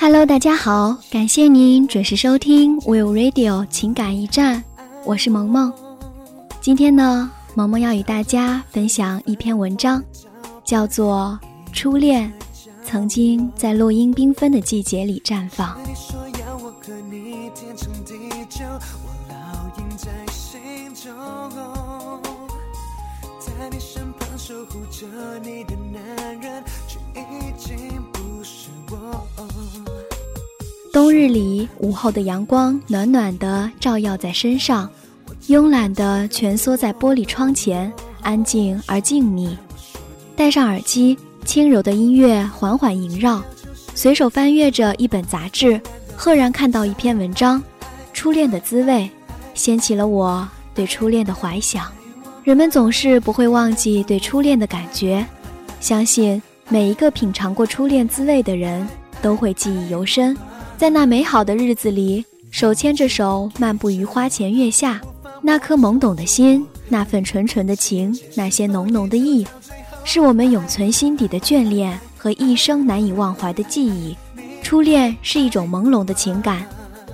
Hello，大家好，感谢您准时收听 Will Radio 情感驿站，我是萌萌。今天呢，萌萌要与大家分享一篇文章，叫做《初恋》，曾经在落英缤纷的季节里绽放。守护着你的男人，却已经冬日里，午后的阳光暖暖的照耀在身上，慵懒的蜷缩在玻璃窗前，安静而静谧。戴上耳机，轻柔的音乐缓缓萦绕，随手翻阅着一本杂志，赫然看到一篇文章《初恋的滋味》，掀起了我对初恋的怀想。人们总是不会忘记对初恋的感觉，相信每一个品尝过初恋滋味的人都会记忆犹深。在那美好的日子里，手牵着手漫步于花前月下，那颗懵懂的心，那份纯纯的情，那些浓浓的意，是我们永存心底的眷恋和一生难以忘怀的记忆。初恋是一种朦胧的情感，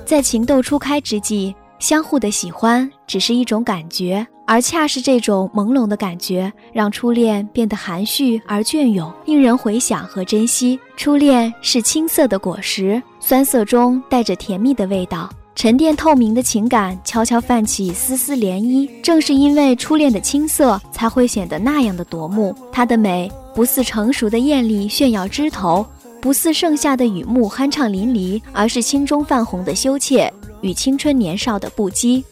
在情窦初开之际，相互的喜欢只是一种感觉。而恰是这种朦胧的感觉，让初恋变得含蓄而隽永，令人回想和珍惜。初恋是青涩的果实，酸涩中带着甜蜜的味道，沉淀透明的情感悄悄泛起丝丝涟漪。正是因为初恋的青涩，才会显得那样的夺目。它的美不似成熟的艳丽炫耀枝头，不似盛夏的雨幕酣畅淋漓，而是青中泛红的羞怯与青春年少的不羁。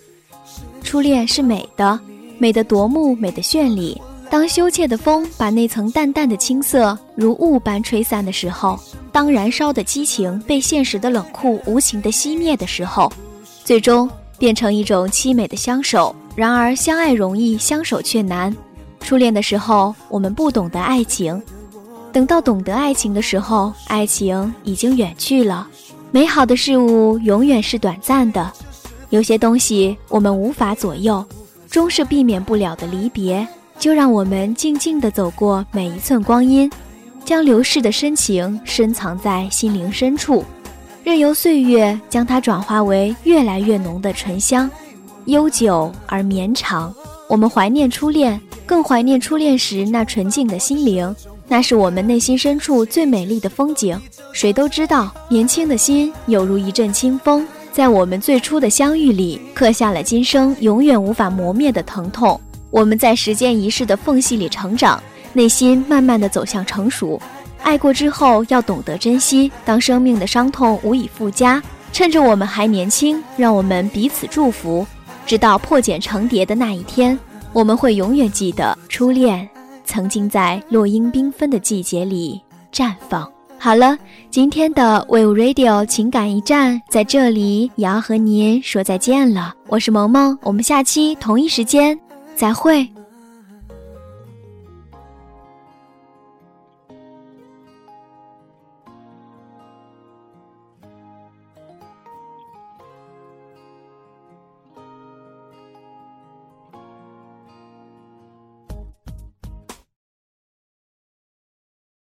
初恋是美的，美的夺目，美的绚丽。当羞怯的风把那层淡淡的青涩如雾般吹散的时候，当燃烧的激情被现实的冷酷无情地熄灭的时候，最终变成一种凄美的相守。然而，相爱容易，相守却难。初恋的时候，我们不懂得爱情；等到懂得爱情的时候，爱情已经远去了。美好的事物永远是短暂的。有些东西我们无法左右，终是避免不了的离别。就让我们静静地走过每一寸光阴，将流逝的深情深藏在心灵深处，任由岁月将它转化为越来越浓的醇香，悠久而绵长。我们怀念初恋，更怀念初恋时那纯净的心灵，那是我们内心深处最美丽的风景。谁都知道，年轻的心犹如一阵清风。在我们最初的相遇里，刻下了今生永远无法磨灭的疼痛。我们在时间一逝的缝隙里成长，内心慢慢的走向成熟。爱过之后要懂得珍惜，当生命的伤痛无以复加，趁着我们还年轻，让我们彼此祝福，直到破茧成蝶的那一天，我们会永远记得初恋曾经在落英缤纷的季节里绽放。好了，今天的 Will Radio 情感驿站在这里也要和您说再见了。我是萌萌，我们下期同一时间再会。